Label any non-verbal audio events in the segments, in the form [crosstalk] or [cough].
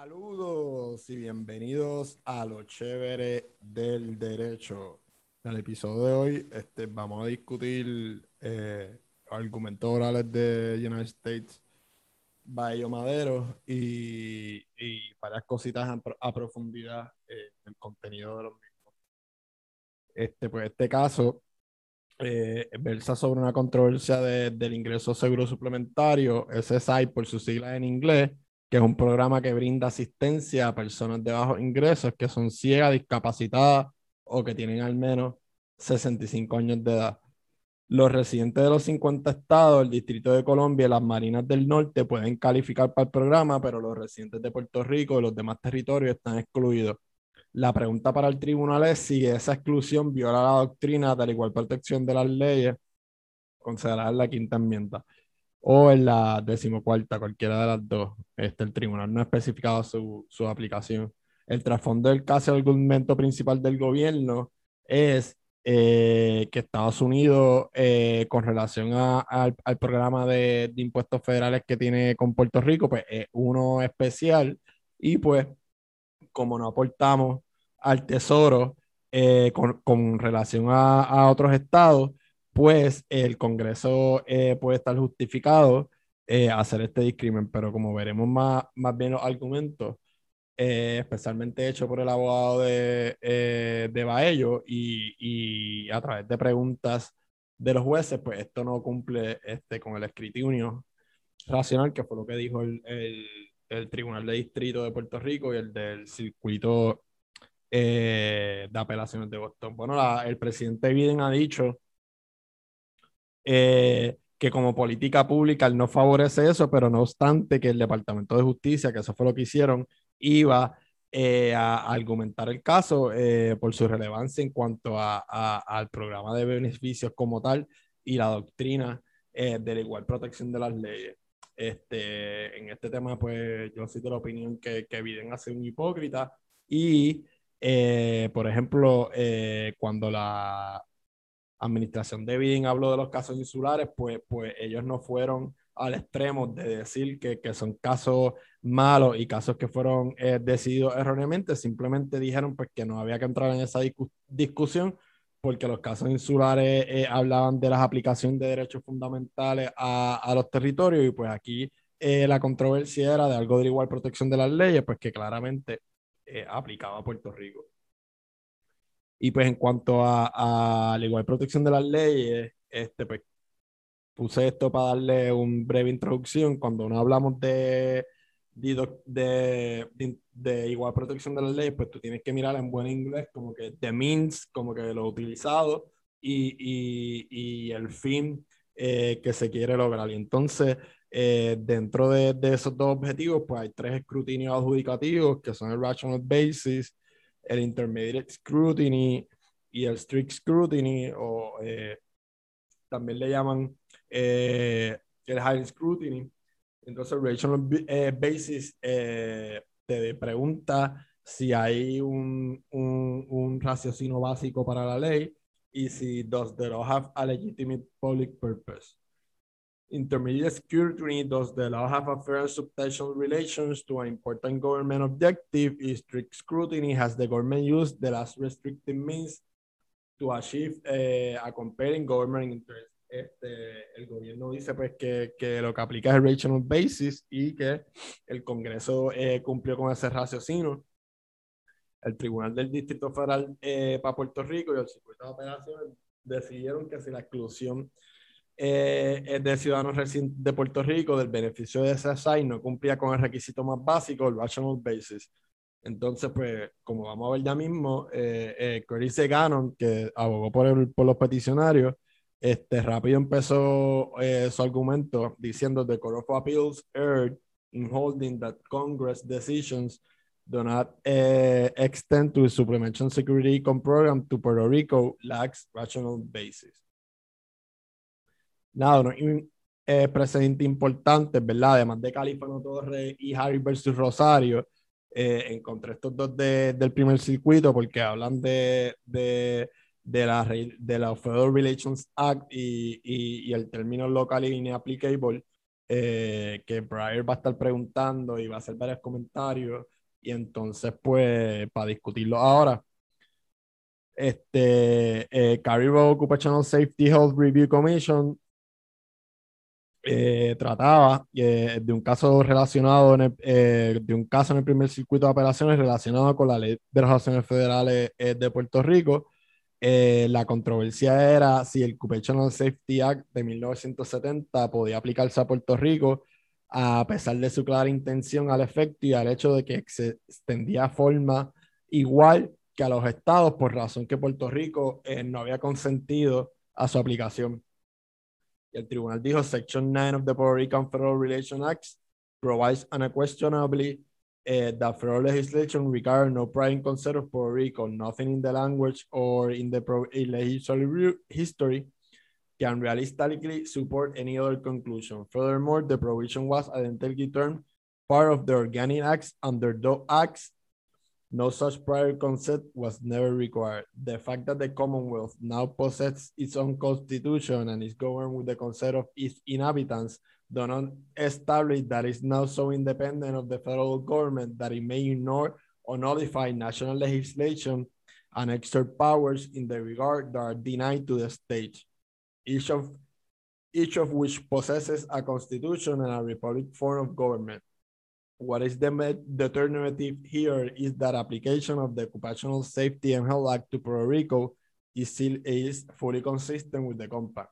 Saludos y bienvenidos a lo chévere del derecho. En el episodio de hoy este, vamos a discutir eh, argumentos orales de United States Bayo Madero y, y varias cositas a, a profundidad eh, en el contenido de los mismos. Este, pues este caso eh, versa sobre una controversia de- del ingreso seguro suplementario, SSI por sus siglas en inglés, que es un programa que brinda asistencia a personas de bajos ingresos que son ciegas, discapacitadas o que tienen al menos 65 años de edad. Los residentes de los 50 estados, el Distrito de Colombia y las Marinas del Norte pueden calificar para el programa, pero los residentes de Puerto Rico y los demás territorios están excluidos. La pregunta para el tribunal es si esa exclusión viola la doctrina de la igual protección de las leyes considerada la quinta enmienda o en la decimocuarta, cualquiera de las dos. Este, el tribunal no ha especificado su, su aplicación. El trasfondo del caso, el argumento principal del gobierno es eh, que Estados Unidos, eh, con relación a- al, programa de, de impuestos federales que tiene con Puerto Rico, pues es uno especial y pues como no aportamos al tesoro eh, con, con relación a, a otros estados, pues el Congreso eh, puede estar justificado eh, hacer este discrimen, pero como veremos más, más bien los argumentos, eh, especialmente hecho por el abogado de, eh, de Baello y, y a través de preguntas de los jueces, pues esto no cumple este, con el escrutinio racional, que fue lo que dijo el, el, el Tribunal de Distrito de Puerto Rico y el del Circuito eh, de Apelaciones de Boston. Bueno, la- el presidente Biden ha dicho eh, que como política pública no favorece eso, pero no obstante que el Departamento de Justicia, que eso fue lo que hicieron, iba eh, a, a argumentar el caso eh, por su relevancia en cuanto a, a- al programa de beneficios como tal y la doctrina eh, de la igual protección de las leyes. Este, en este tema, pues yo soy de la opinión que, que Biden hace un hipócrita y, eh, por ejemplo, eh, cuando la administración de Biden habló de los casos insulares, pues, pues ellos no fueron al extremo de decir que, que son casos malos y casos que fueron eh, decididos erróneamente, simplemente dijeron pues que no había que entrar en esa discu- discusión porque los casos insulares eh, hablaban de las aplicaciones de derechos fundamentales a, a los territorios y pues aquí eh, la controversia era de algo de igual protección de las leyes, pues que claramente eh, aplicaba a Puerto Rico. Y pues en cuanto a, a la igual protección de las leyes, este, pues puse esto para darle una breve introducción. Cuando no hablamos de, de, de- de igual protección de las leyes, pues tú tienes que mirar en buen inglés como que the means, como que lo utilizado y, y, y el fin eh, que se quiere lograr. Y entonces, eh, dentro de, de esos dos objetivos, pues hay tres escrutinios adjudicativos que son el rational basis, el intermediate scrutiny y el strict scrutiny, o eh, también le llaman eh, el high scrutiny. Entonces, rational eh, basis te pregunta si hay un, un, un raciocinio básico para la ley y si does the law have a legitimate public purpose. Intermediate scrutiny does the law have a fair and substantial relations to an important government objective. Is strict scrutiny has the government used the last restrictive means to achieve eh, a compelling government interest. Este, el gobierno dice pues que, que lo que aplica es el rational basis y que el Congreso eh, cumplió con ese raciocinio. El Tribunal del Distrito Federal eh, para Puerto Rico y el Circuito de Apelaciones decidieron que si la exclusión eh, de ciudadanos de Puerto Rico del beneficio de SSI no cumplía con el requisito más básico, el rational basis. Entonces, pues, como vamos a ver ya mismo, eh, eh, Gannon, que abogó por, el- por los peticionarios, este, rápido empezó eh, su argumento diciendo the Court of Appeals erred in holding that Congress decisions do not eh, extend to the Supplemental Security Income Program to Puerto Rico lacks rational basis. Nada, no, un eh, precedente importante, ¿verdad? Además de Califano Torres y Harry versus Rosario, eh, encontré estos dos de- del primer circuito porque hablan de, de, de la, de la Federal Relations Act y, y, y el término local inapplicable. eh, que Breyer va a estar preguntando y va a hacer varios comentarios. Y entonces, pues, para discutirlo ahora, este, eh, Caribou Occupational Safety Health Review Commission eh, trataba eh, de un caso relacionado en el, eh, de un caso en el primer circuito de operaciones relacionado con la ley de relaciones federales de Puerto Rico. la controversia era si el Occupational Safety Act de 1970 podía aplicarse a Puerto Rico a pesar de su clara intención al efecto y al hecho de que se extendía forma igual que a los estados por razón que Puerto Rico no había consentido a su aplicación. El tribunal dijo, Section 9 of the Puerto Rican Federal Relations Act provides unquestionably uh, that federal legislation regarding no prior consent of Puerto Rico, nothing in the language or in the legislative history can realistically support any other conclusion. Furthermore, the provision was identically termed part of the organic acts under those acts no such prior consent was never required. The fact that the Commonwealth now possesses its own constitution and is governed with the consent of its inhabitants do not establish that it's now so independent of the federal government that it may ignore or nullify national legislation and exert powers in the regard that are denied to the state, each of, each of which possesses a constitution and a republic form of government what is the determinative here is that application of the Occupational Safety and Health Act to Puerto Rico is still is fully consistent with the compact.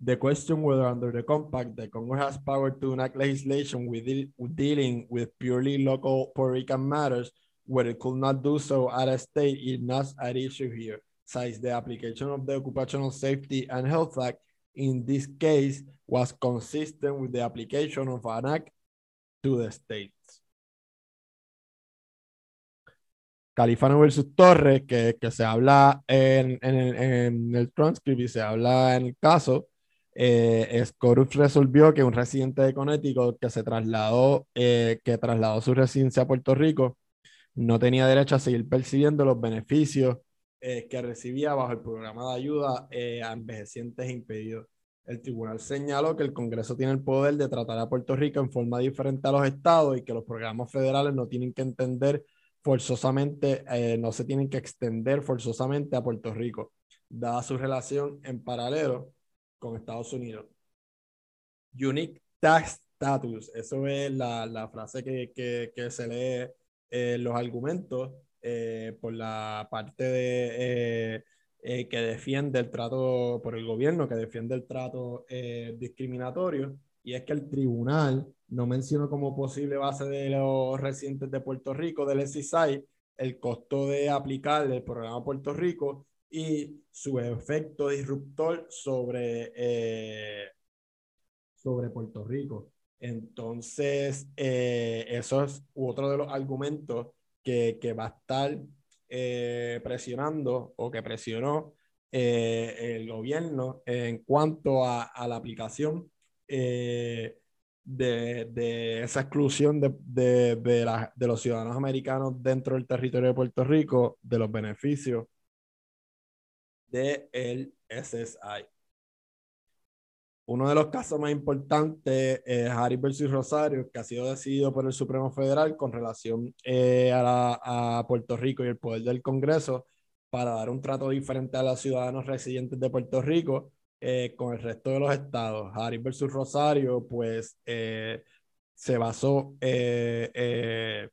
The question whether under the compact the Congress has power to enact legislation with, with dealing with purely local Puerto Rican matters, where it could not do so at a state is not at issue here. Since the application of the Occupational Safety and Health Act in this case was consistent with the application of an act to the states. Califano versus Torres, que, que se habla en, en, en, el transcript y se habla en el caso, eh, Scorup resolvió que un residente de Connecticut que se trasladó, eh, que trasladó su residencia a Puerto Rico, no tenía derecho a seguir percibiendo los beneficios eh, que recibía bajo el programa de ayuda eh, a envejecientes impedidos. El tribunal señaló que el Congreso tiene el poder de tratar a Puerto Rico en forma diferente a los estados y que los programas federales no tienen que entender forzosamente, eh, no se tienen que extender forzosamente a Puerto Rico, dada su relación en paralelo con Estados Unidos. Unique Tax Status, eso es la, la frase que, que, que, se lee en los argumentos eh, por la parte de eh, eh, que defiende el trato por el gobierno, que defiende el trato eh, discriminatorio, y es que el tribunal no mencionó como posible base de los residentes de Puerto Rico, del SISAI, el costo de aplicar el programa Puerto Rico y su efecto disruptor sobre, eh, sobre Puerto Rico. Entonces, eso es otro de los argumentos que, que va a estar eh, presionando o que presionó eh, el gobierno en cuanto a, la aplicación eh, de, esa exclusión de, de, de, los ciudadanos americanos dentro del territorio de Puerto Rico de los beneficios del SSI. Uno de los casos más importantes es Harris versus Rosario, que ha sido decidido por el Supremo Federal con relación eh, a, Puerto Rico y el poder del Congreso para dar un trato diferente a los ciudadanos residentes de Puerto Rico eh, con el resto de los estados. Harris versus Rosario, pues eh, se basó en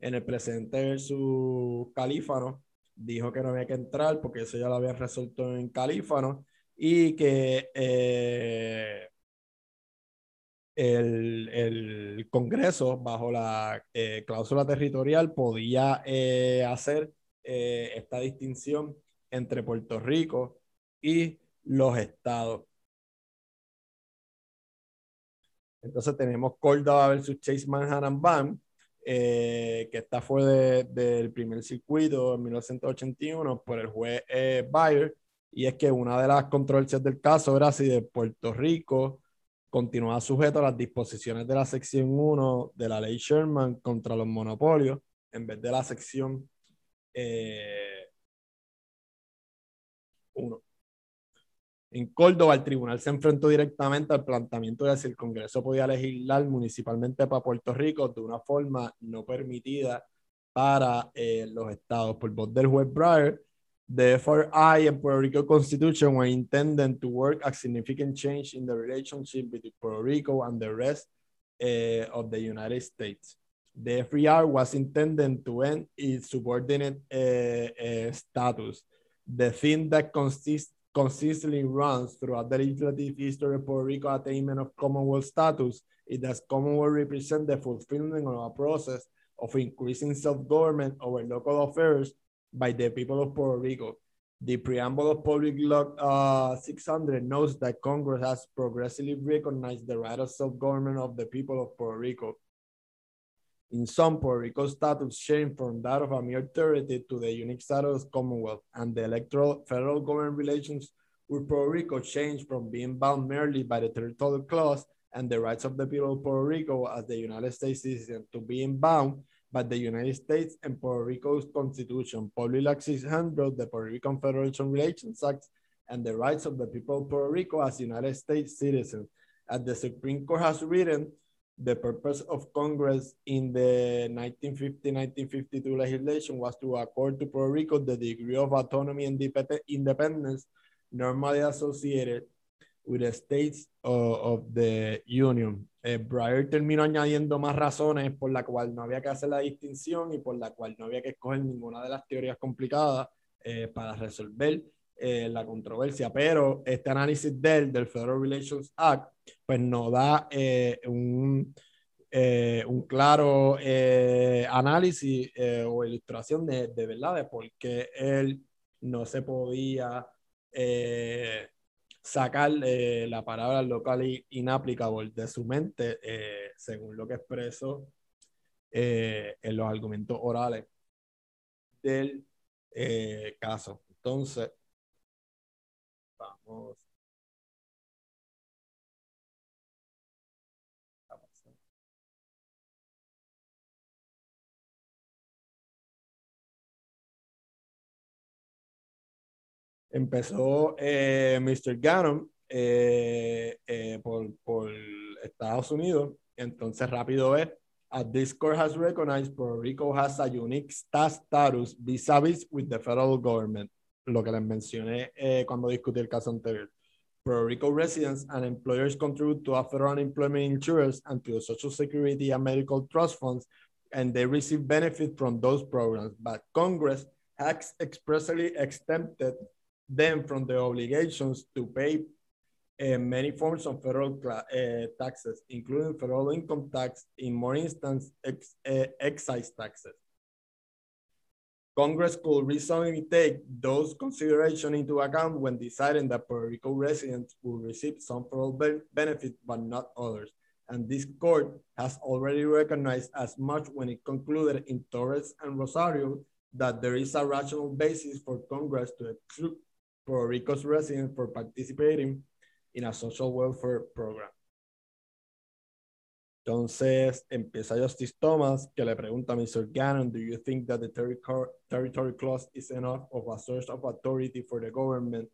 el presidente versus Calífano, dijo que no había que entrar porque eso ya lo habían resuelto en Calífano y que eh, el, el, Congreso, bajo la eh, cláusula territorial, podía eh, hacer esta distinción entre Puerto Rico y los estados. Entonces tenemos Córdoba versus Chase Manhattan Bank, que esta fue del primer circuito en 1981 por el juez Bayer y es que una de las controversias del caso era si de Puerto Rico continuaba sujeto a las disposiciones de la sección 1 de la ley Sherman contra los monopolios en vez de la sección 1. Eh, En Córdoba, el tribunal se enfrentó directamente al planteamiento de si el Congreso podía legislar municipalmente para Puerto Rico de una forma no permitida para eh, los estados. Por voz del juez Breyer, the FRI and Puerto Rico Constitution were intended to work a significant change in the relationship between Puerto Rico and the rest uh, of the United States. The FRI was intended to end its subordinate uh, uh, status, the thing that consists consistently runs throughout the legislative history of Puerto Rico attainment of Commonwealth status, it does Commonwealth represent the fulfillment of a process of increasing self-government over local affairs by the people of Puerto Rico. The preamble of Public Law uh, 600 notes that Congress has progressively recognized the right of self-government of the people of Puerto Rico. In some, Puerto Rico's status changed from that of a mere territory to the unique status of Commonwealth, and the electoral federal government relations with Puerto Rico changed from being bound merely by the territorial clause and the rights of the people of Puerto Rico as the United States citizen to being bound by the United States and Puerto Rico's Constitution, Public Law 600, the Puerto Rican Federation Relations Act, and the rights of the people of Puerto Rico as United States citizens. As the Supreme Court has written, the purpose of Congress in the 1950-1952 legislation was to accord to Puerto Rico the degree of autonomy and independence normally associated with the states of, of the Union. Eh, Breyer terminó añadiendo más razones por la cual no había que hacer la distinción y por la cual no había que escoger ninguna de las teorías complicadas eh, para resolver eh, la controversia, pero este análisis del, del Federal Relations Act, pues nos da eh, un, eh, un, claro análisis o ilustración de, de, verdad de por qué él no se podía sacar la palabra local inapplicable de su mente, según lo que expresó en los argumentos orales del caso. Entonces, Vamos. Empezó eh, Mr. Gannon eh, eh, por, por, Estados Unidos, entonces rápido es, as this court has recognized, Puerto Rico has a unique status vis-a-vis -vis with the federal government lo que les mencioné eh, cuando discutí el caso anterior. Puerto Rico residents and employers contribute to a federal unemployment insurance and to the Social Security and medical trust funds, and they receive benefit from those programs. But Congress has expressly exempted them from the obligations to pay uh, many forms of federal uh, taxes, including federal income tax, in more instances, ex, uh, excise taxes. Congress could reasonably take those considerations into account when deciding that Puerto Rico residents will receive some federal benefits but not others. And this court has already recognized as much when it concluded in Torres and Rosario that there is a rational basis for Congress to exclude Puerto Rico's residents for participating in a social welfare program. Entonces empieza Justice Thomas que le pregunta a Mr. Gannon, do you think that the territory, clause is enough of a source of authority for the government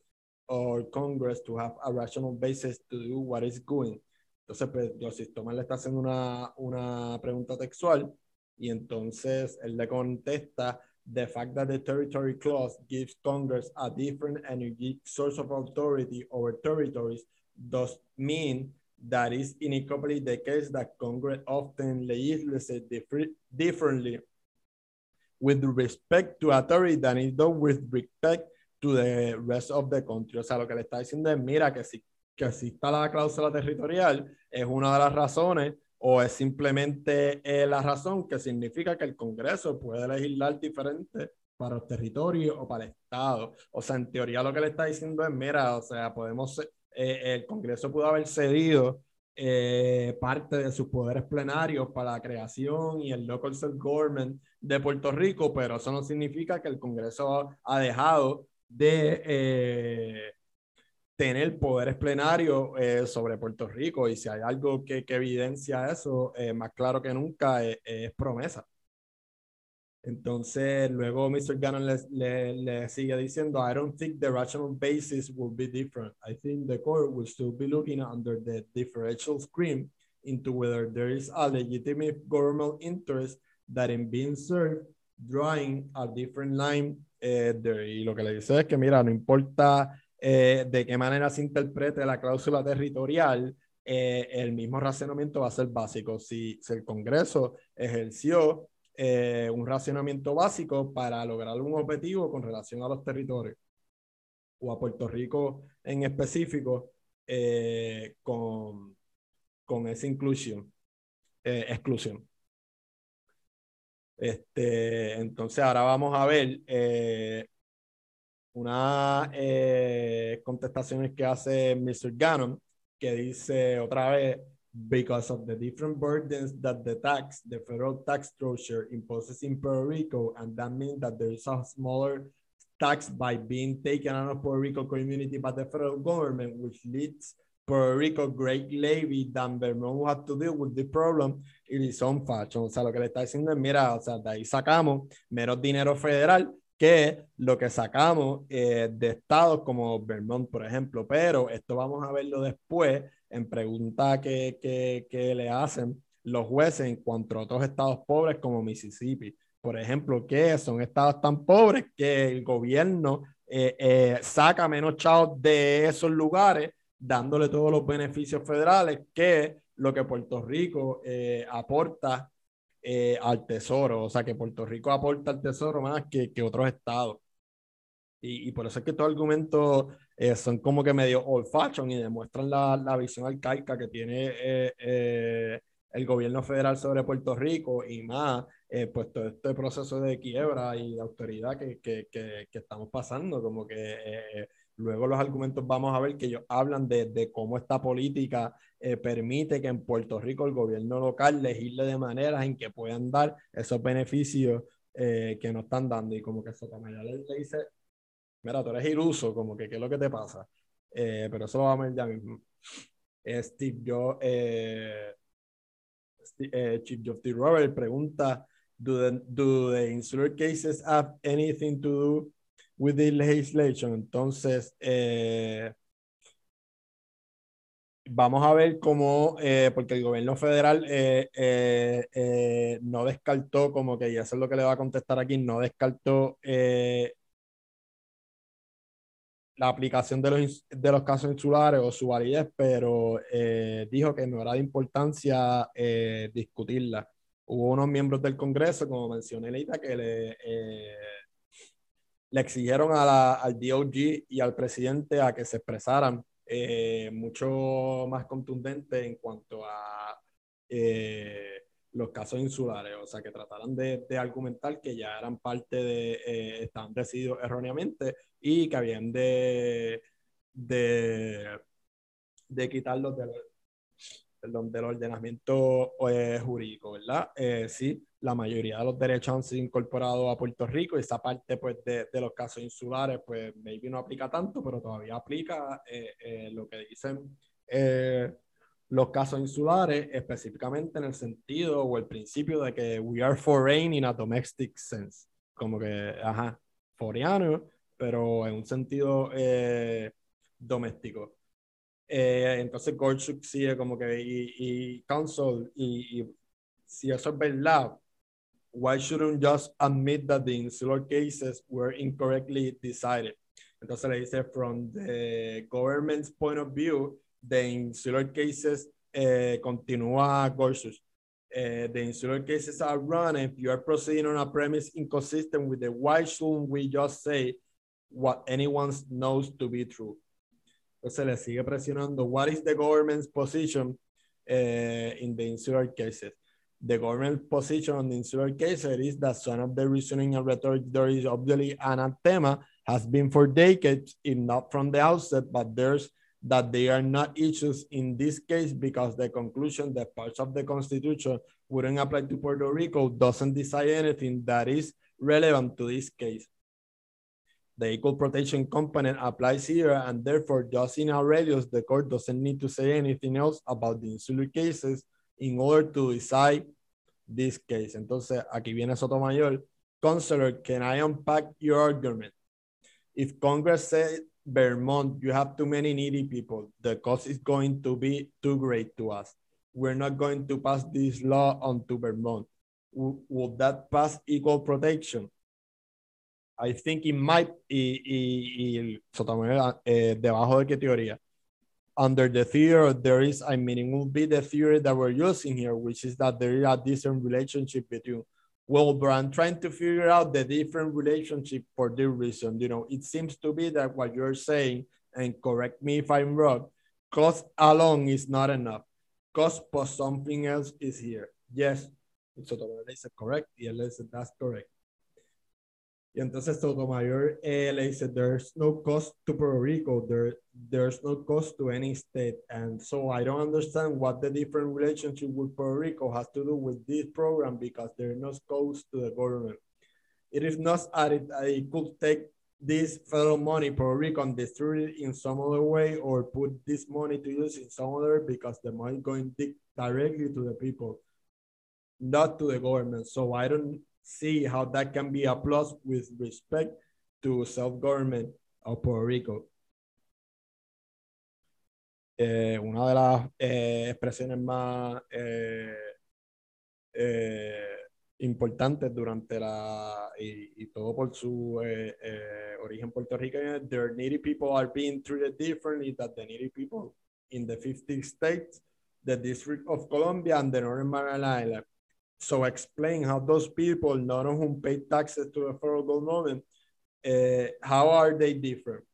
or Congress to have a rational basis to do what is going? Entonces, pues, Justice Thomas le está haciendo una, una pregunta textual y entonces él le contesta, the fact that the territory clause gives Congress a different and source of authority over territories does mean that is inequally the case that Congress often legislates differ differently with respect to authority than it does with respect to the rest of the country. O sea, lo que le está diciendo es, mira, que si que exista la cláusula territorial es una de las razones o es simplemente eh, la razón que significa que el Congreso puede legislar diferente para los territorios o para el Estado. O sea, en teoría lo que le está diciendo es, mira, o sea, podemos eh, el Congreso pudo haber cedido eh, parte de sus poderes plenarios para la creación y el local self-government de Puerto Rico, pero eso no significa que el Congreso ha dejado de eh, tener poderes plenarios sobre Puerto Rico y si hay algo que, que evidencia eso, más claro que nunca, es promesa. Entonces, luego Mr. Gannon le, le, sigue diciendo, I don't think the rational basis will be different. I think the court will still be looking under the differential screen into whether there is a legitimate government interest that in being served, drawing a different line eh. Y lo que le dice es que, mira, no importa eh, de qué manera se interprete la cláusula territorial, eh, el mismo racionamiento va a ser básico. Si, si el Congreso ejerció eh, un racionamiento básico para lograr un objetivo con relación a los territorios o a Puerto Rico en específico eh, con, con esa inclusión, eh, exclusión. Este, entonces ahora vamos a ver unas contestaciones que hace Mr. Gannon, que dice otra vez, because of the different burdens that the tax, the federal tax structure imposes in Puerto Rico, and that means that there is a smaller tax by being taken out of Puerto Rico community by the federal government, which leads Puerto Rico great levy than Vermont will have to deal with the problem in its own fashion. O sea, lo que le está diciendo es, mira, o sea, de ahí sacamos menos dinero federal que lo que sacamos eh, de estados como Vermont, por ejemplo. Pero esto vamos a verlo después en preguntas que, que, que, le hacen los jueces en cuanto a otros estados pobres como Mississippi. Por ejemplo, que son estados tan pobres que el gobierno eh, eh, saca menos chavos de esos lugares, dándole todos los beneficios federales que lo que Puerto Rico aporta eh, al tesoro, o sea que Puerto Rico aporta al tesoro más que, que otros estados. Y, y, por eso es que estos argumentos eh, son como que medio old fashion y demuestran la, la visión arcaica que tiene eh, el gobierno federal sobre Puerto Rico y más, pues todo este proceso de quiebra y de autoridad que, que, que, que estamos pasando, como que Luego los argumentos vamos a ver que ellos hablan de, de cómo esta política eh, permite que en Puerto Rico el gobierno local legisle de maneras en que puedan dar esos beneficios eh, que no están dando. Y como que Sotomayor le, le dice, mira, tú eres iluso, como que qué es lo que te pasa. Eh, pero eso lo vamos a ver ya mismo. Steve, yo, Steve, Chief Justice Robert pregunta, do the, do the insular cases have anything to do with the legislation. Entonces, eh, vamos a ver cómo, eh, porque el gobierno federal eh, no descartó, como que ya eso es lo que le va a contestar aquí, no descartó la aplicación de los, de los casos insulares o su validez, pero dijo que no era de importancia discutirla. Hubo unos miembros del Congreso, como mencioné ahorita, que le le exigieron a la, al DOG y al presidente a que se expresaran eh, mucho más contundente en cuanto a eh, los casos insulares, o sea, que trataran de, de argumentar que ya eran parte de, eh, decididos erróneamente y que habían de, de, de quitarlos del, del ordenamiento jurídico, ¿verdad? sí, la mayoría de los derechos han sido incorporados a Puerto Rico y esa parte pues, de, de los casos insulares, pues maybe no aplica tanto, pero todavía aplica eh, eh, lo que dicen eh, los casos insulares, específicamente en el sentido o el principio de que we are foreign in a domestic sense, como que, ajá, foreano, pero en un sentido doméstico. entonces Gorsuch sigue como que y, y Council y, y si eso es verdad, why shouldn't just admit that the insular cases were incorrectly decided? Entonces le dice, from the government's point of view, the insular cases eh, continúa Gorsuch. Uh, the insular cases are run if you are proceeding on a premise inconsistent with the why shouldn't we just say what anyone knows to be true? Entonces le sigue presionando, what is the government's position uh, in the insular cases? The government position on the insular case is that some of the reasoning and rhetoric there is obviously anathema has been for decades, if not from the outset, but there's that they are not issues in this case because the conclusion that parts of the Constitution wouldn't apply to Puerto Rico doesn't decide anything that is relevant to this case. The equal protection component applies here, and therefore, just in our radius, the court doesn't need to say anything else about the insular cases in order to decide this case. Entonces, aquí viene Sotomayor Counselor, can I unpack your argument? If Congress said Vermont, you have too many needy people, the cost is going to be too great to us. We're not going to pass this law on to Vermont. W would that pass equal protection? I think it might, y, y, y Sotomayor, eh, debajo de qué teoría? Under the theory, there is, I mean, it will be the theory that we're using here, which is that there is a different relationship between well, but I'm trying to figure out the different relationship for this reason. You know, it seems to be that what you're saying, and correct me if I'm wrong, cost alone is not enough. Cost plus something else is here. Yes. So said correct. Yes, that's correct. Y entonces Sotomayor eh, le dice, there's no cost to Puerto Rico, there, there's no cost to any state. And so I don't understand what the different relationship with Puerto Rico has to do with this program because there's no cost to the government. It is not it, it could take this federal money, Puerto Rico, and distribute it in some other way or put this money to use in some other because the money going directly to the people, not to the government. So I don't see how that can be a plus with respect to self-government of Puerto Rico. Eh, una de las eh, expresiones más eh, eh importantes durante la y, y, todo por su eh, eh, origen puertorriqueño, the needy people are being treated differently than the needy people in the 50 states, the District of Columbia, and the Northern Mariana so explain how those people, none of whom pay taxes to the federal government, uh, how are they different?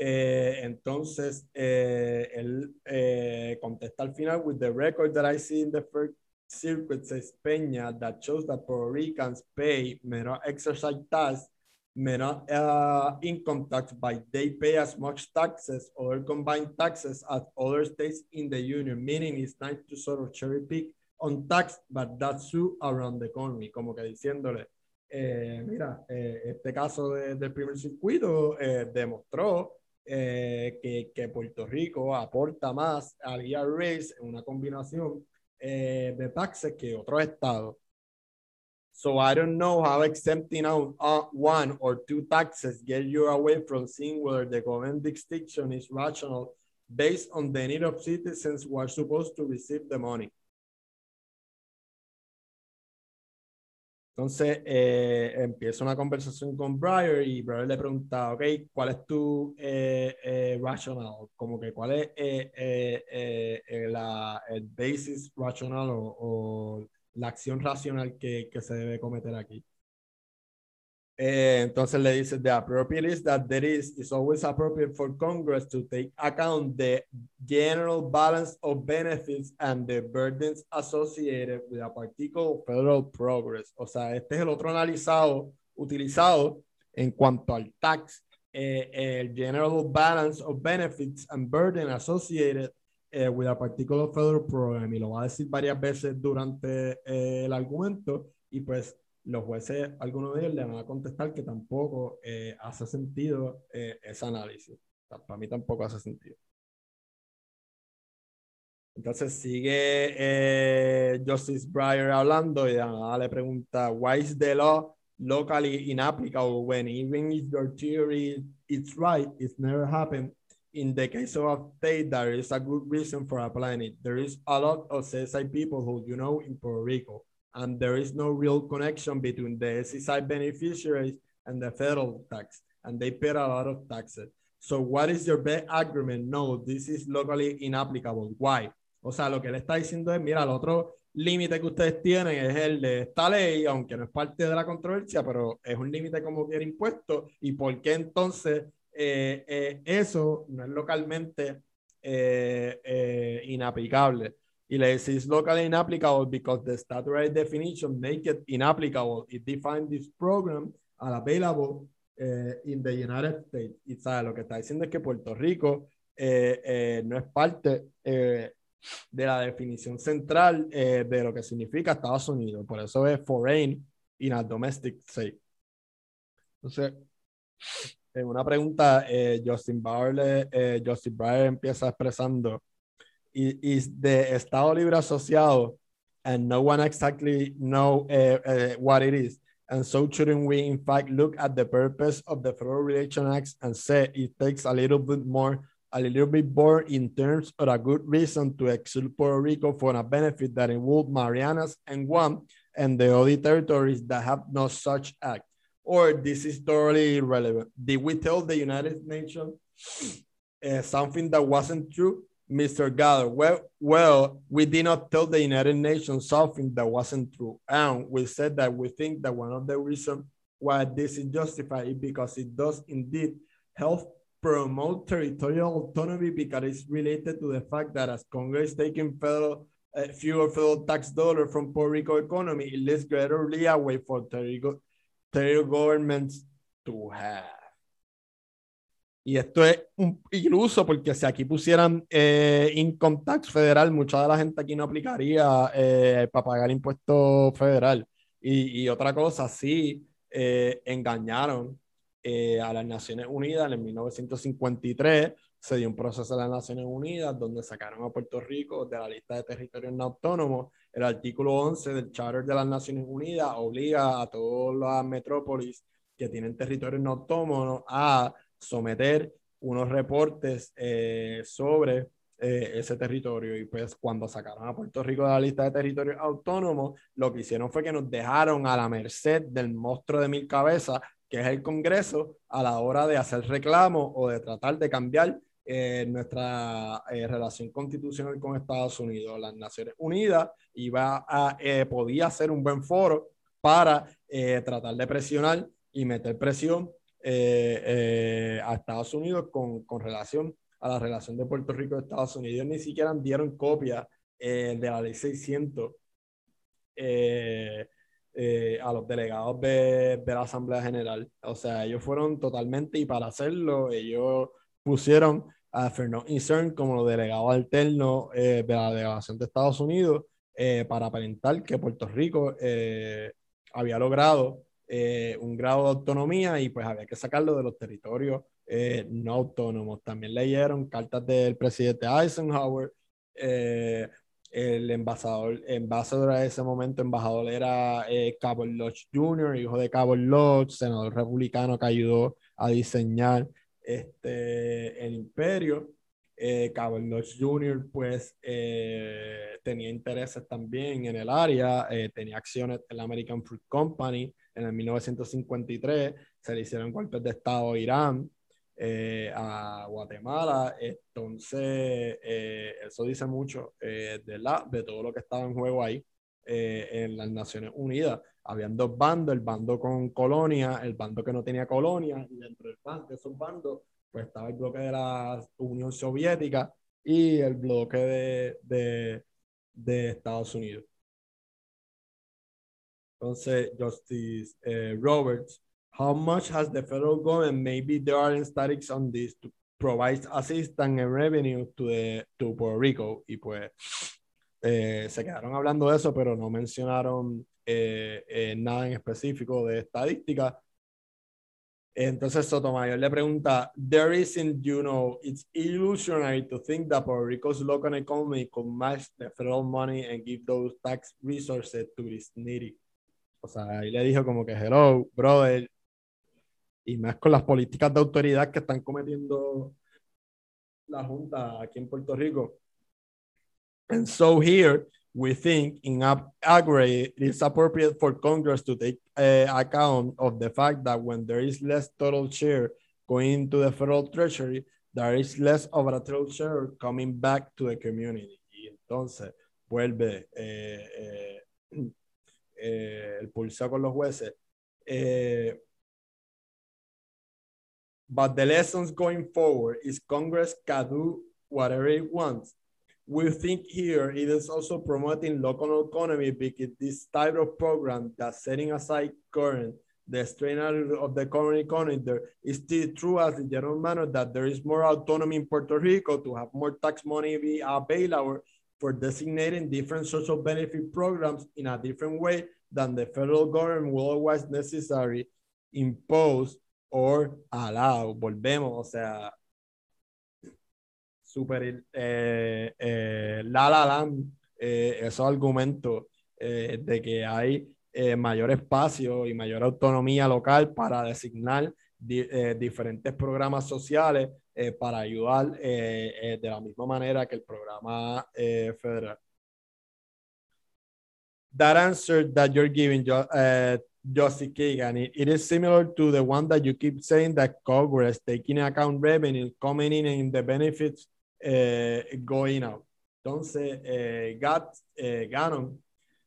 Eh, entonces, eh, él eh, contesta al final, with the record that I see in the first circuit, says Peña, that shows that Puerto Ricans pay may not exercise tax, may not uh, income tax, but they pay as much taxes or combined taxes as other states in the union, meaning it's nice to sort of cherry pick on tax, but that's true around the economy, como que diciéndole, eh, mira, eh, este caso de, del primer circuito eh, demostró eh, que, que, Puerto Rico aporta más al IRS en una combinación eh, de taxes que otros estados. So I don't know how exempting out uh, one or two taxes get you away from seeing whether the government distinction is rational based on the need of citizens who are supposed to receive the money. Entonces eh, empieza una conversación con Briar y Briar le pregunta, ok, ¿cuál es tu eh, eh, racional? Como que cuál es la, el basis racional o, o, la acción racional que, que se debe cometer aquí. Eh, entonces le dice, the appropriate is that there is, is always appropriate for Congress to take account the general balance of benefits and the burdens associated with a particular federal progress. O sea, este es el otro analizado, utilizado en cuanto al tax, eh, el general balance of benefits and burden associated eh, with a particular federal program. Y lo va a decir varias veces durante el argumento y pues los jueces, algunos de ellos le van a contestar que tampoco eh, hace sentido eh, ese análisis. para mí tampoco hace sentido. Entonces sigue eh, Justice Breyer hablando y nada le pregunta, why is the law locally inapplicable when even if your theory is right, it's never happened. In the case of a state, there is a good reason for applying it. There is a lot of CSI people who you know in Puerto Rico and there is no real connection between the SSI beneficiaries and the federal tax, and they pay a lot of taxes. So what is your best argument? No, this is locally inapplicable. Why? O sea, lo que le está diciendo es, mira, el otro límite que ustedes tienen es el de esta ley, aunque no es parte de la controversia, pero es un límite como que impuesto. ¿Y por qué entonces eh, eh, eso no es localmente eh inaplicable? Y le decís locally inapplicable because the statutory definition make it inapplicable. It defines this program unavailable uh, in the United States. Y sabe, lo que está diciendo es que Puerto Rico eh, eh, no es parte eh, de la definición central eh, de lo que significa Estados Unidos. Por eso es foreign in a domestic state. Entonces, en una pregunta, eh, Justin Bauer, Justin Bauer empieza expresando y, the Estado Libre Asociado and no one exactly know uh, uh, what it is. And so shouldn't we, in fact, look at the purpose of the Federal Relation Act and say it takes a little bit more, a little bit more in terms of a good reason to exclude Puerto Rico for a benefit that involves Marianas and Guam and the other territories that have no such act? Or this is totally irrelevant. Did we tell the United Nations uh, something that wasn't true? Mr. Gather, well, well, we did not tell the United Nations something that wasn't true. And we said that we think that one of the reasons why this is justified is because it does indeed help promote territorial autonomy because it's related to the fact that as Congress taking federal uh, fewer federal tax dollars from Puerto Rico economy, it leaves greater leeway for territorial, territorial governments to have. Y esto es un iluso porque si aquí pusieran eh, income tax federal, mucha de la gente aquí no aplicaría eh, para pagar impuesto federal. Y, y otra cosa, sí, eh, engañaron eh, a las Naciones Unidas en 1953. Se dio un proceso de las Naciones Unidas donde sacaron a Puerto Rico de la lista de territorios no autónomos. El artículo 11 del Charter de las Naciones Unidas obliga a todas las metrópolis que tienen territorios no autónomos a someter unos reportes eh, sobre eh, ese territorio. Y pues cuando sacaron a Puerto Rico de la lista de territorios autónomos, lo que hicieron fue que nos dejaron a la merced del monstruo de mil cabezas, que es el Congreso, a la hora de hacer reclamo o de tratar de cambiar eh, nuestra eh, relación constitucional con Estados Unidos. Las Naciones Unidas iba a, eh, podía ser un buen foro para eh, tratar de presionar y meter presión eh, eh, a Estados Unidos con, con, relación a la relación de Puerto Rico y Estados Unidos. Ni siquiera dieron copia eh, de la ley 600 eh, eh, a los delegados de, de, la Asamblea General. O sea, ellos fueron totalmente, y para hacerlo, ellos pusieron a Fernando Incern como delegado alterno de la delegación de Estados Unidos para aparentar que Puerto Rico había logrado eh, un grado de autonomía y pues había que sacarlo de los territorios eh, no autónomos. También leyeron cartas del presidente Eisenhower, eh, el embajador, embajador a ese momento, embajador era eh, Cabot Lodge Jr., hijo de Cabot Lodge, senador republicano que ayudó a diseñar este, el imperio. Eh, Lodge Jr. pues tenía intereses también en el área, tenía acciones en la American Fruit Company, en el 1953 se le hicieron golpes de Estado a Irán, eh, a Guatemala. Entonces, eh, eso dice mucho eh, de, la, de todo lo que estaba en juego ahí eh, en las Naciones Unidas. Habían dos bandos, el bando con colonia, el bando que no tenía colonia, y dentro de esos bandos, pues estaba el bloque de la Unión Soviética y el bloque de, de, de Estados Unidos. Entonces, Justice uh, Roberts, how much has the federal government, maybe there are statistics on this, to provide assistance and revenue to, the, to Puerto Rico? Y pues eh, se quedaron hablando de eso, pero no mencionaron eh, eh, nada en específico de estadística. Entonces Sotomayor le pregunta, there isn't, you know, it's illusionary to think that Puerto Rico's local economy could match the federal money and give those tax resources to its needy o sea, ahí le dijo como que, hello, brother. Y más con las políticas de autoridad que están cometiendo la Junta aquí en Puerto Rico. And so here, we think in aggregate, it is appropriate for Congress to take uh, account of the fact that when there is less total share going to the federal treasury, there is less of a total share coming back to the community. Y entonces vuelve eh, eh, eh, el pulso con los jueces. Eh, but the lessons going forward is Congress can do whatever it wants. We think here it is also promoting local economy because this type of program that setting aside current the strain of the current economy there is still true as the general manner that there is more autonomy in Puerto Rico to have more tax money be available for designating different social benefit programs in a different way than the federal government will always necessary impose or allow. Volvemos, o sea, super eh, eh, la la land esos argumentos de que hay mayor espacio y mayor autonomía local para designar diferentes programas sociales para ayudar de la misma manera que el programa federal. That answer that you're giving, Justin Kagan, it, is similar to the one that you keep saying that Congress taking account revenue coming in and the benefits going out. Entonces, uh, Gat, uh, Gannon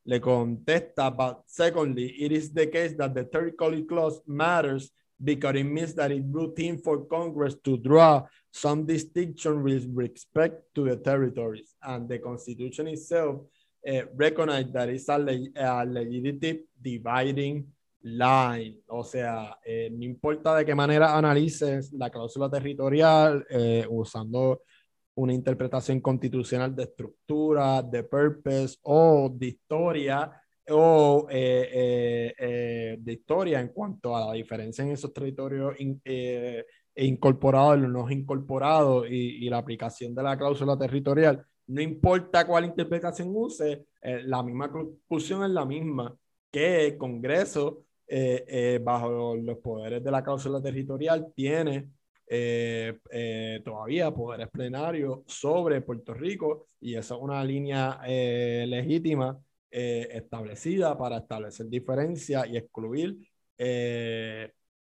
le contesta, but secondly, it is the case that the third college clause matters because it means that it's routine for Congress to draw some distinction with respect to the territories, and the Constitution itself uh, recognize that it's a, a legitimate dividing line. O sea, eh, no importa de qué manera analices la cláusula territorial eh, usando una interpretación constitucional de estructura, de purpose o de historia o eh, de historia en cuanto a la diferencia en esos territorios incorporados y los no incorporados y, la aplicación de la cláusula territorial. No importa cuál interpretación use, eh, la misma conclusión es la misma, que el Congreso, eh, eh, bajo los poderes de la cláusula territorial, tiene todavía poderes plenarios sobre Puerto Rico y esa es una línea legítima establecida para establecer diferencias y excluir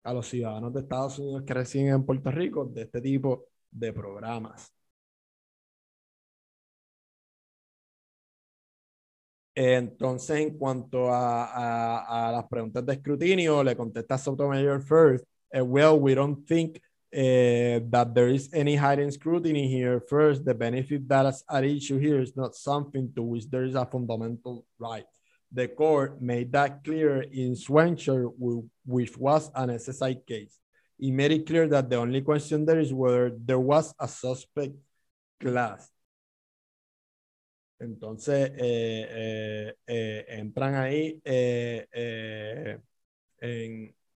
a los ciudadanos de Estados Unidos que residen en Puerto Rico de este tipo de programas. Entonces, en cuanto a, a, a, las preguntas de escrutinio, le contesta Sotomayor first. Uh, well, we don't think uh, that there is any hidden scrutiny here. First, the benefit that is at issue here is not something to which there is a fundamental right. The court made that clear in Swencher, which was an SSI case. It made it clear that the only question there is whether there was a suspect class. Entonces, eh, eh, eh, entran ahí en,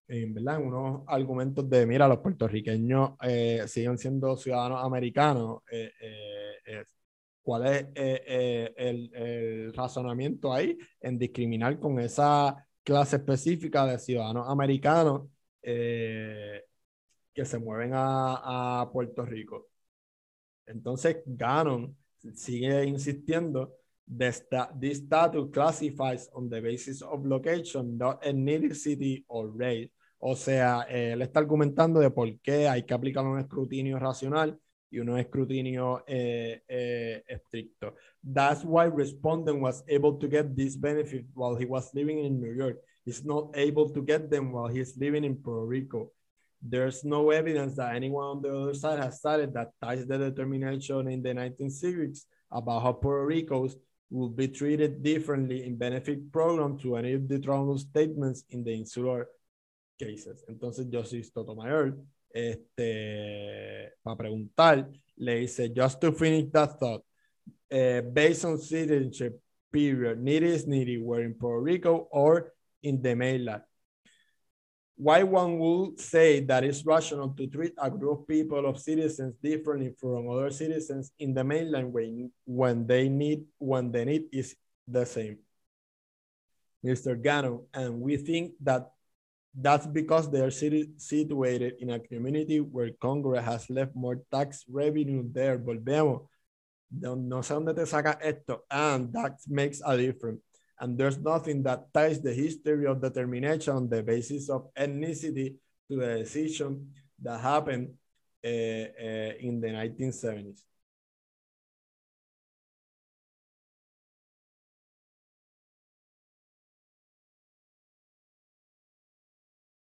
en, ¿verdad? unos argumentos de, mira, los puertorriqueños siguen siendo ciudadanos americanos. ¿Cuál es el, razonamiento ahí en discriminar con esa clase específica de ciudadanos americanos que se mueven a, Puerto Rico? Entonces, Gannon sigue insistiendo that this status classifies on the basis of location, not ethnicity or race. O sea, él está argumentando de por qué hay que aplicar un escrutinio racional y un escrutinio eh, eh, estricto. That's why respondent was able to get this benefit while he was living in New York. He's not able to get them while he's living in Puerto Rico. There's no evidence that anyone on the other side has cited that ties the determination in the 1960s about how Puerto Ricos will be treated differently in benefit program to any of the Trump statements in the insular cases. Entonces, Justice Sotomayor, este, para preguntar, le dice, just to finish that thought, uh, based on citizenship period, needy is needy, were in Puerto Rico or in the mainland why one would say that it's rational to treat a group of people of citizens differently from other citizens in the mainland when, when they need when the need is the same. Mr. Gano, and we think that that's because they are situated in a community where Congress has left more tax revenue there. Volvemos. No, no sé dónde te saca esto. And that makes a difference and there's nothing that ties the history of determination on the basis of ethnicity to the decision that happened uh, uh, in the 1970s.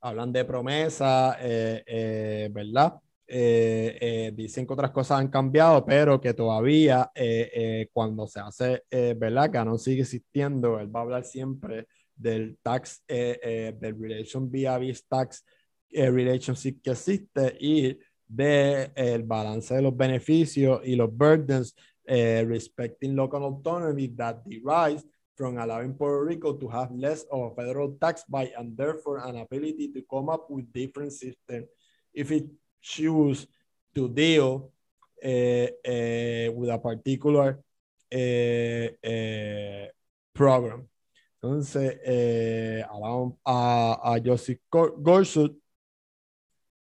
Hablan de promesa, eh, eh, ¿verdad? Eh, eh, dicen que otras cosas han cambiado, pero que todavía eh, cuando se hace, ¿verdad? No sigue existiendo, él va a hablar siempre del tax, del relation via vis tax relationship que existe y de el balance de los beneficios y los burdens respecting local autonomy that derives from allowing Puerto Rico to have less of a federal tax by and therefore an ability to come up with different systems if it choose to deal uh, uh, with a particular Program. Entonces, hablamos a, a Joseph Gorsuch,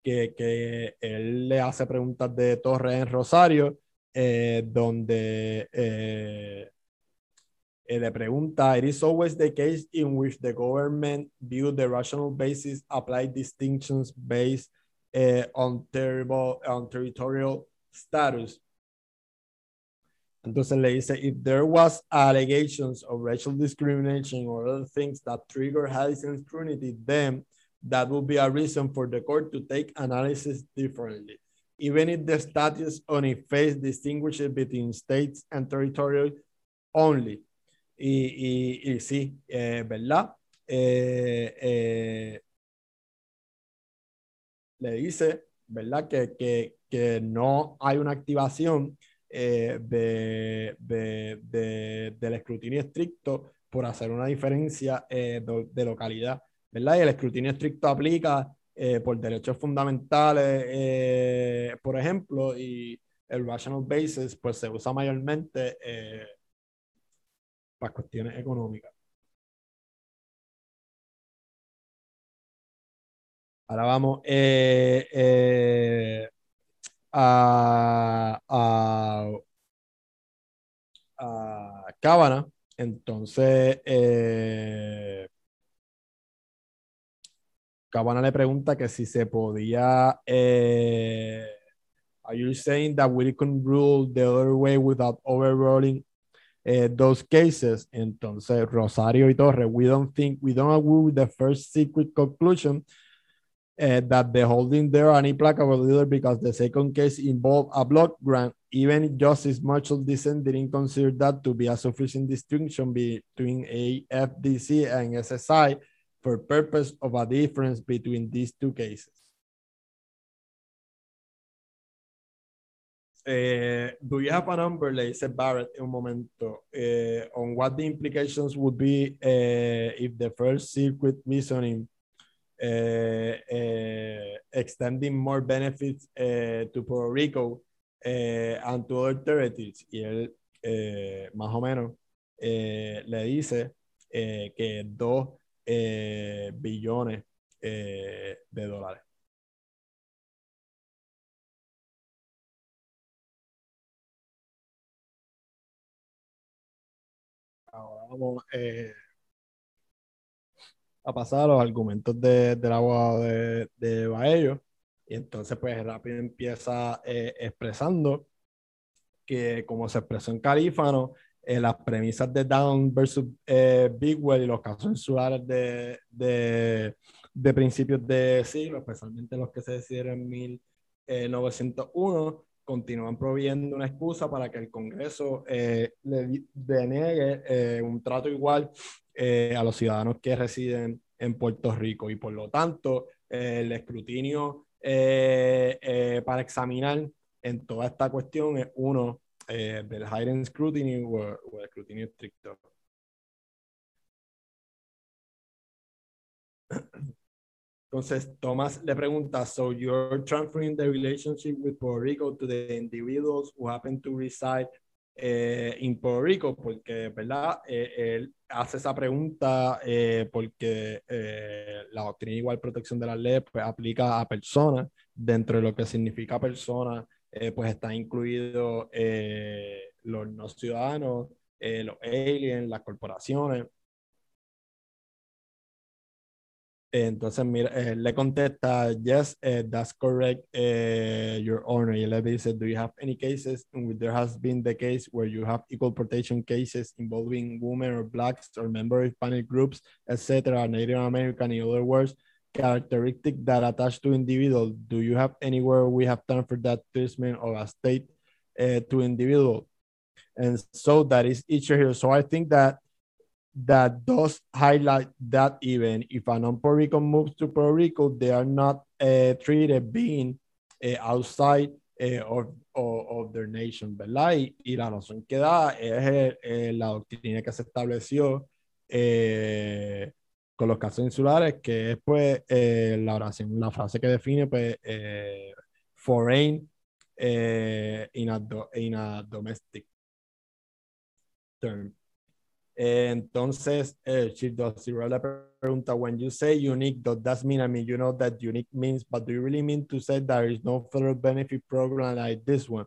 que, que, él le hace preguntas de Torres en Rosario, donde le pregunta, it is always the case in which the government view the rational basis apply distinctions based uh, on, terrible, on territorial status. Entonces le dice, if there was allegations of racial discrimination or other things that trigger Harrison scrutiny, then that would be a reason for the court to take analysis differently. Even if the status on its face distinguishes between states and territorial only. Y, y, y sí, eh, ¿verdad? Eh, eh, le dice, ¿verdad? Que, que, que, no hay una activación de, de, de, del escrutinio estricto por hacer una diferencia de, localidad, ¿verdad? Y el escrutinio estricto aplica por derechos fundamentales, por ejemplo, y el rational basis pues se usa mayormente las cuestiones económicas. Ahora vamos eh, eh, a, a, a Cábana. Entonces, eh, Cabana le pregunta que si se podía. Eh, are you saying that we can rule the other way without overruling uh, those cases. Entonces, Rosario y Torres, we don't think, we don't agree with the first secret conclusion uh, that the holding there are implacable either because the second case involved a block grant. Even Justice Marshall dissent didn't consider that to be a sufficient distinction between AFDC and SSI for purpose of a difference between these two cases. Uh, do you have a number, le dice Barrett en un momento, uh, on what the implications would be uh, if the first circuit reasoning extending more benefits to Puerto Rico and to other territories? Y él, más o menos, le dice que dos billones de dólares. Vamos eh, a pasar a los argumentos de, del abogado de, de Baello. Y entonces, pues rápido empieza eh, expresando que, como se expresó en Calífano, eh, las premisas de Down versus Bigwell y los casos insulares de, de, de, principios de siglo, especialmente los que se decidieron en 1901, continúan proveyendo una excusa para que el Congreso eh, le deniegue eh, un trato igual eh, a los ciudadanos que residen en Puerto Rico y por lo tanto el escrutinio para examinar en toda esta cuestión es uno del higher scrutiny o, o el escrutinio estricto. Entonces, Thomas le pregunta, so you're transferring the relationship with Puerto Rico to the individuals who happen to reside eh, in Puerto Rico, porque, ¿verdad? Eh, él hace esa pregunta eh, porque eh, la doctrina igual protección de la ley pues, aplica a personas. Dentro de lo que significa persona, eh, pues está incluido los no ciudadanos, los aliens, las corporaciones. Entonces, mira, eh, le contesta, yes, uh, that's correct, uh, Your Honor. Y él le dice, do you have any cases in which there has been the case where you have equal protection cases involving women or blacks or member of Hispanic groups, etc., Native American, in other words, characteristic that attach to individual? Do you have anywhere we have done for that treatment of a state uh, to individual? And so that is each here. So I think that that does highlight that even if a non-Puerto Rican moves to Puerto Rico, they are not uh, treated being uh, outside of, of, of, their nation, ¿verdad? Y, y, la razón que da es la doctrina que se estableció con los casos insulares, que es pues la oración, la frase que define pues foreign in a, do, in a domestic term. Entonces, eh, Chief Dosiro le pregunta, when you say unique, does that mean, I mean, you know that unique means, but do you really mean to say there is no federal benefit program like this one?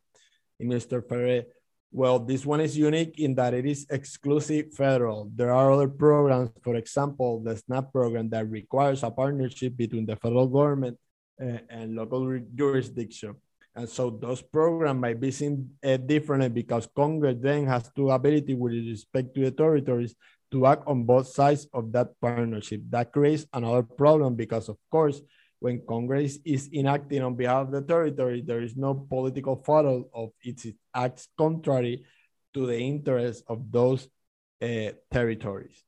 And Mr. Ferrer, well, this one is unique in that it is exclusive federal. There are other programs, for example, the SNAP program that requires a partnership between the federal government uh, and local jurisdiction. And so those programs might be seen uh, differently because Congress then has two ability with respect to the territories to act on both sides of that partnership. That creates another problem because, of course, when Congress is enacting on behalf of the territory, there is no political photo of its acts contrary to the interests of those uh, territories.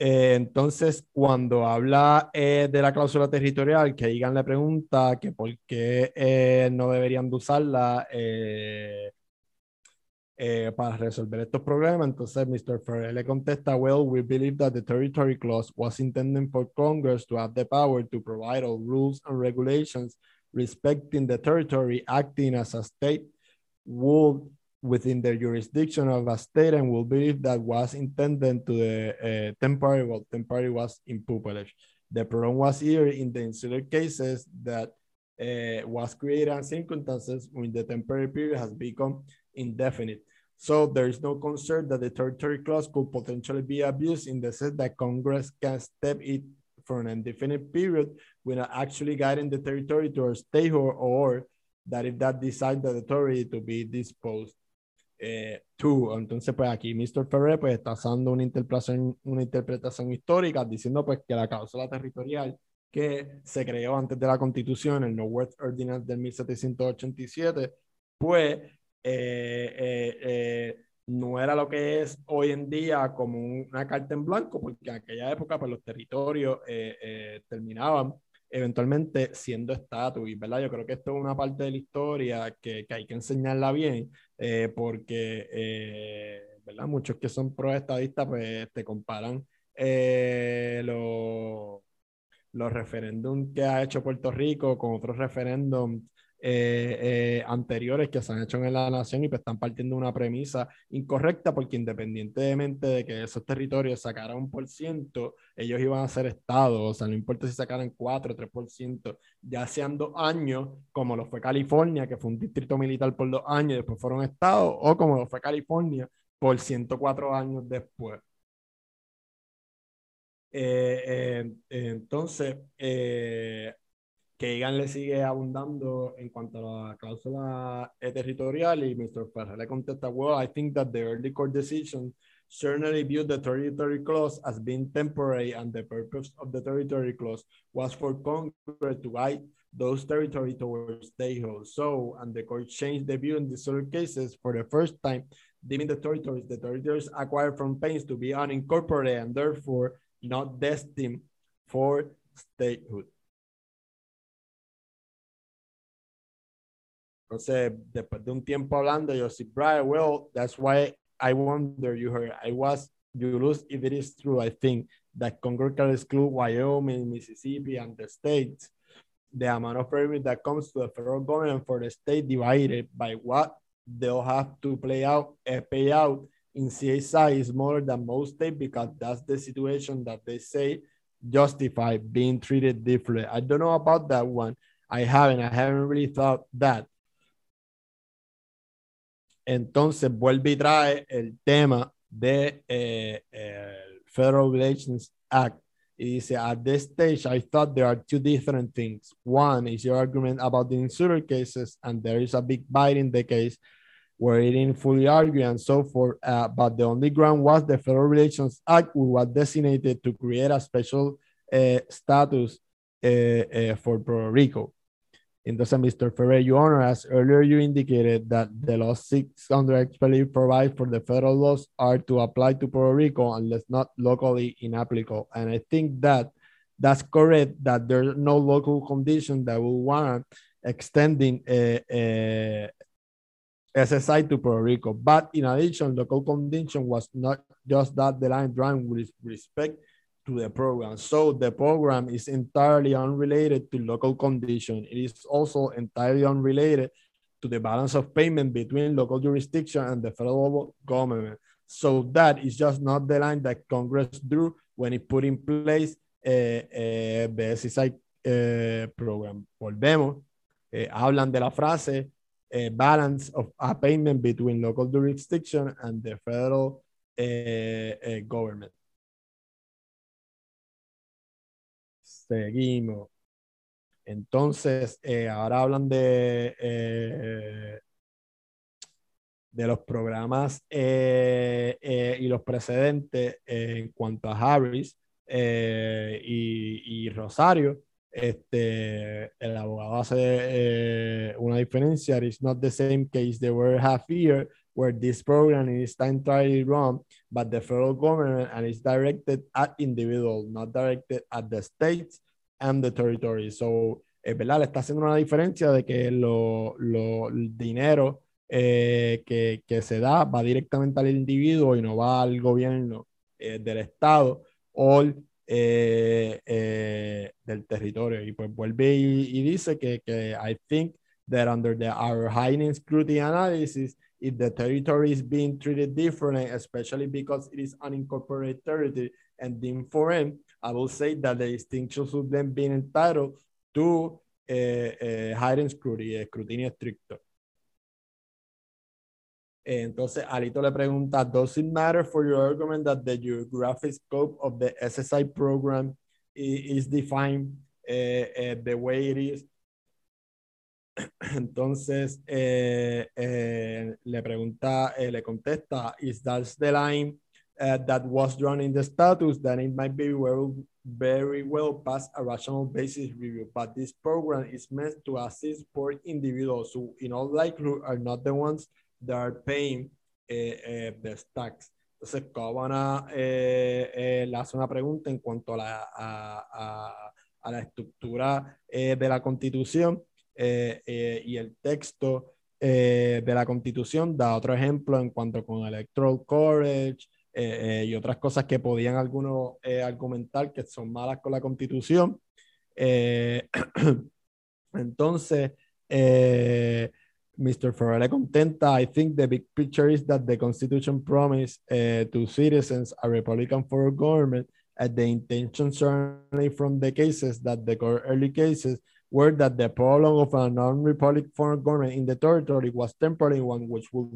Eh, entonces, cuando habla eh, de la cláusula territorial, que Igan le pregunta que por qué eh, no deberían de usarla para resolver estos problemas, entonces Mr. Ferrer le contesta, well, we believe that the territory clause was intended for Congress to have the power to provide all rules and regulations respecting the territory acting as a state would within the jurisdiction of a state and will believe that was intended to the uh, temporary, well, temporary was in pupillage. The problem was here in the insular cases that uh, was created in circumstances when the temporary period has become indefinite. So there is no concern that the territory clause could potentially be abused in the sense that Congress can step it for an indefinite period without actually guiding the territory to a state or, or that if that decides the territory to be disposed eh, to. Entonces, pues aquí Mr. Ferrer pues está usando una interpretación, histórica diciendo pues que la cláusula territorial que se creó antes de la constitución, el Northwest Ordinance del 1787, pues eh, eh, eh, no era lo que es hoy en día como una carta en blanco, porque en aquella época pues los territorios terminaban eventualmente siendo estatus. ¿verdad? yo creo que esto es una parte de la historia que, que hay que enseñarla bien, eh, porque eh, ¿verdad? muchos que son pro estadistas pues te comparan eh, los, los referéndums que ha hecho Puerto Rico con otros referéndums eh, eh, anteriores que se han hecho en la nación y pues están partiendo una premisa incorrecta porque independientemente de que esos territorios sacaran un por ciento, ellos iban a ser estados, o sea, no importa si sacaran 4 o 3%, ya sean dos años, como lo fue California, que fue un distrito militar por dos años y después fueron estados, o como lo fue California por 104 años después. Eh, entonces, que le sigue abundando en cuanto a la cláusula eh, territorial y Mr. Ferrer le contesta, well, I think that the early court decision certainly viewed the territory clause as being temporary and the purpose of the territory clause was for Congress to guide those territories towards statehood. So, and the court changed the view in these other cases for the first time, deeming the territories, the territories acquired from pains to be unincorporated and therefore not destined for statehood. Entonces, después de un tiempo hablando, yo sí, Brian, well, that's why I wonder you heard. I was, you lose if it is true, I think, that Congress can exclude Wyoming, Mississippi, and the states. The amount of revenue that comes to the federal government for the state divided by what they'll have to play out, uh, pay out in CSI is more than most states because that's the situation that they say justify being treated differently. I don't know about that one. I haven't. I haven't really thought that. Entonces vuelve y trae el tema de eh, el Federal Relations Act y dice, at this stage, I thought there are two different things. One is your argument about the insular cases, and there is a big bite in the case where it didn't fully argue and so forth. Uh, but the only ground was the Federal Relations Act, which was designated to create a special uh, status uh, for Puerto Rico. Entonces, Mr. Ferrer, Your Honor, as earlier you indicated that the law 600 actually provide for the federal laws are to apply to Puerto Rico unless not locally inapplicable. And I think that that's correct, that there's no local condition that will warrant extending a, a SSI to Puerto Rico. But in addition, local condition was not just that the line drawn with respect to the program. So the program is entirely unrelated to local condition. It is also entirely unrelated to the balance of payment between local jurisdiction and the federal government. So that is just not the line that Congress drew when it put in place uh, uh, the SSI uh, program. Volvemos, eh, hablan de la frase eh, balance of a payment between local jurisdiction and the federal eh, government. Seguimos. Entonces, ahora hablan de de los programas eh, eh, y los precedentes en cuanto a Harris eh, y, y, Rosario, este, el abogado hace una diferencia. It's not the same case they were half year where this program is entirely wrong, but the federal government and it's directed at individuals, not directed at the states and the territories. So, es verdad, le está haciendo una diferencia de que lo, lo, el dinero eh, que, que, se da va directamente al individuo y no va al gobierno eh, del Estado o eh, del territorio. Y pues vuelve y, y dice que, que, I think that under the, our heightened scrutiny analysis, if the territory is being treated differently, especially because it is unincorporated territory and deemed foreign, I will say that the distinction should then be entitled to uh, heightened scrutiny, escrutinio estricto. Entonces, Alito le pregunta, does it matter for your argument that the geographic scope of the SSI program is defined uh, uh, the way it is? [clears throat] Entonces, eh, eh, le pregunta, eh, le contesta, is that the line that was drawn in the status, then it might be well, very well past a rational basis review. But this program is meant to assist poor individuals who, in all likelihood, are not the ones they are paying the tax. Entonces, le hace una pregunta en cuanto a la, a, la estructura de la Constitución eh, y el texto de la Constitución. Da otro ejemplo en cuanto con Electoral College y otras cosas que podían algunos argumentar que son malas con la Constitución. [clears throat] entonces, Mr. Ferrari contenta. I think the big picture is that the Constitution promised to citizens a Republican form of government, and the intention certainly from the cases that the early cases were that the problem of a non-republic of government in the territory was temporary one which would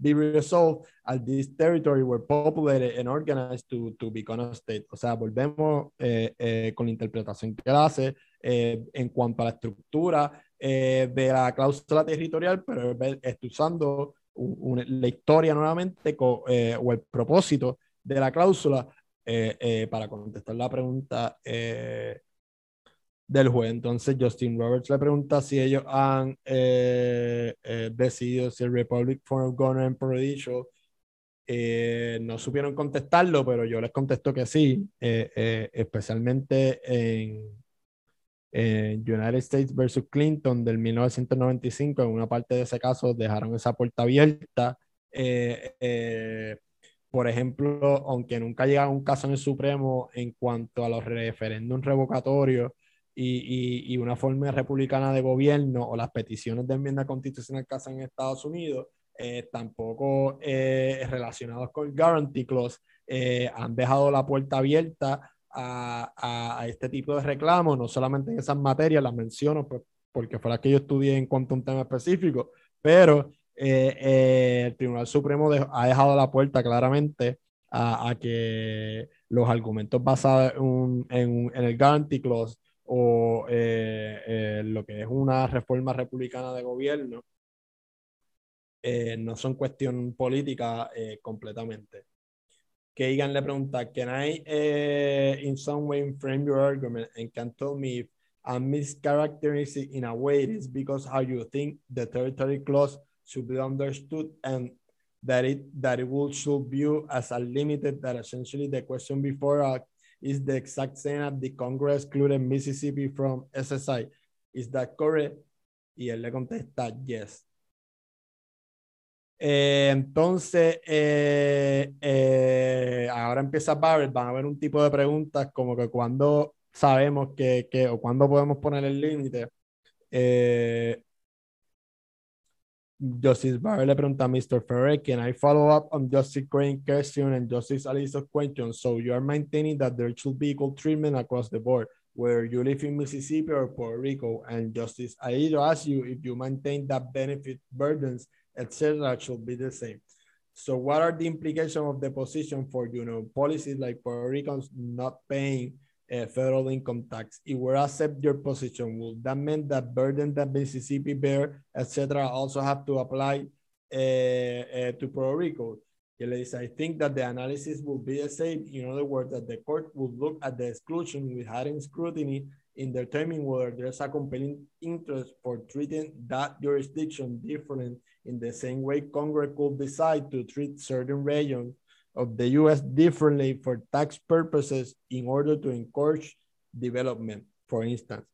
be resolved as this territory were populated and organized to, to become a state. O sea, volvemos eh, eh, con la interpretación que hace eh, en cuanto a la estructura eh, de la cláusula territorial, pero estoy usando la historia nuevamente eh, o el propósito de la cláusula eh, para contestar la pregunta del juez. Entonces, Justin Roberts le pregunta si ellos han decidido si el Republic Form of Government Prudential no supieron contestarlo, pero yo les contesto que sí, especialmente en United States versus Clinton del 1995, en una parte de ese caso dejaron esa puerta abierta. Eh, eh, por ejemplo, aunque nunca llega un caso en el Supremo en cuanto a los referéndums revocatorios y, y, una forma republicana de gobierno o las peticiones de enmienda constitucional que hacen en Estados Unidos, eh, tampoco relacionados con el Guarantee Clause, han dejado la puerta abierta a, a, este tipo de reclamos, no solamente en esas materias, las menciono pues, porque fue la que yo estudié en cuanto a un tema específico, pero eh, eh, el Tribunal Supremo ha dejado la puerta claramente a, a que los argumentos basados en, en, en el Guarantee Clause o eh, lo que es una reforma republicana de gobierno no son cuestión política completamente. Kagan le pregunta, can I uh, in some way frame your argument and can tell me if I'm mischaracterizing in a way it is because how you think the territory clause should be understood and that it that it will should view as a limited that essentially the question before uh, is the exact same as the Congress excluded Mississippi from SSI. Is that correct? Y él le contesta, yes. Eh, entonces, eh, eh, ahora empieza Barrett, van a haber un tipo de preguntas como que cuando sabemos que, que o cuando podemos poner el límite. Justice Barrett le pregunta a Mr. Ferrer, can I follow up on Justice Crane question and Justice Alice's question? So you are maintaining that there should be equal treatment across the board, whether you live in Mississippi or Puerto Rico. And Justice Alito asks you if you maintain that benefit burdens, etc., should be the same. So what are the implications of the position for, you know, policies like Puerto Ricans not paying uh, federal income tax? If we accept your position, will that mean that burden that Mississippi bear, etc., also have to apply uh, uh, to Puerto Rico? I think that the analysis will be the same. In other words, that the court will look at the exclusion with heightened scrutiny in determining whether there's a compelling interest for treating that jurisdiction different in the same way Congress could decide to treat certain regions of the US differently for tax purposes in order to encourage development, for instance.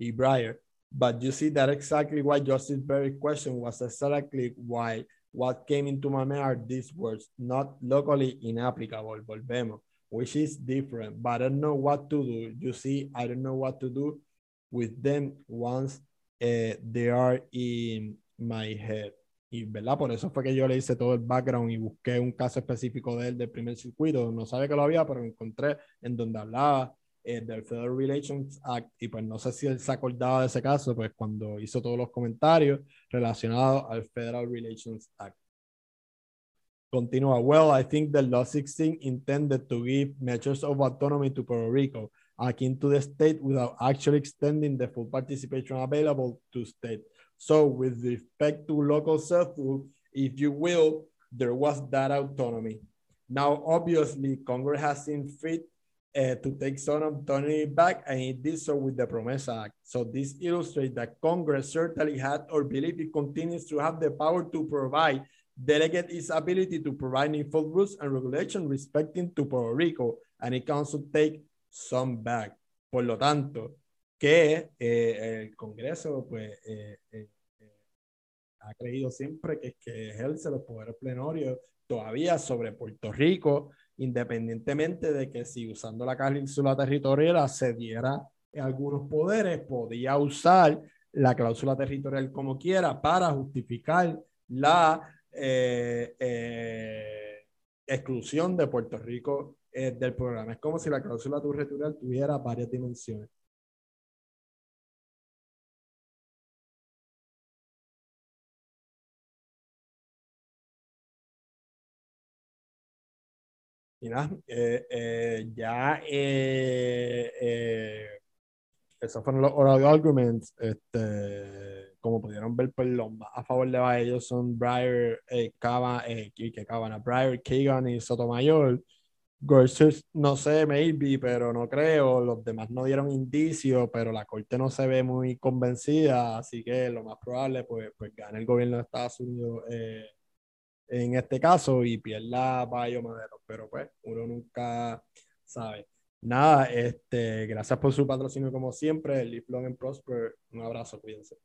Breyer. But you see that exactly why Justice Berry's question was exactly why what came into my mind are these words, not locally inapplicable, volvemos, which is different, but I don't know what to do. You see, I don't know what to do with them once uh, they are in my head. Y, ¿verdad? Por eso fue que yo le hice todo el background y busqué un caso específico de él del primer circuito. No sabía que lo había, pero encontré en donde hablaba eh, del Federal Relations Act y pues no sé si él se acordaba de ese caso, pues cuando hizo todos los comentarios relacionados al Federal Relations Act. Continúa. Well, I think the Law 16 intended to give measures of autonomy to Puerto Rico akin to the state without actually extending the full participation available to state. So with respect to local self-rule, if you will, there was that autonomy. Now, obviously, Congress has seen fit uh, to take some autonomy back, and it did so with the PROMESA Act. So this illustrates that Congress certainly had or believe it continues to have the power to provide, delegate its ability to provide full rules and regulations respecting to Puerto Rico, and it can also take some back. Por lo tanto, que eh, el Congreso pues, eh, eh, ha creído siempre que, que ejerce los poderes plenarios todavía sobre Puerto Rico, independientemente de que si usando la cláusula territorial se diera algunos poderes, podía usar la cláusula territorial como quiera para justificar la exclusión de Puerto Rico eh, del programa. Es como si la cláusula territorial tuviera varias dimensiones. Y nada, eh, eh, ya esos fueron los oral arguments. Este, como pudieron ver, pues los a favor de ellos son Breyer, eh, Cava, que Cavana, Breyer, Kagan y Sotomayor. Gorsuch, no sé, maybe, pero no creo. Los demás no dieron indicios, pero la corte no se ve muy convencida, así que lo más probable, pues, pues gane el gobierno de Estados Unidos eh, en este caso y pierda Bayo Madero, pero pues uno nunca sabe. Nada, este, gracias por su patrocinio como siempre, Live Long and Prosper, un abrazo, cuídense.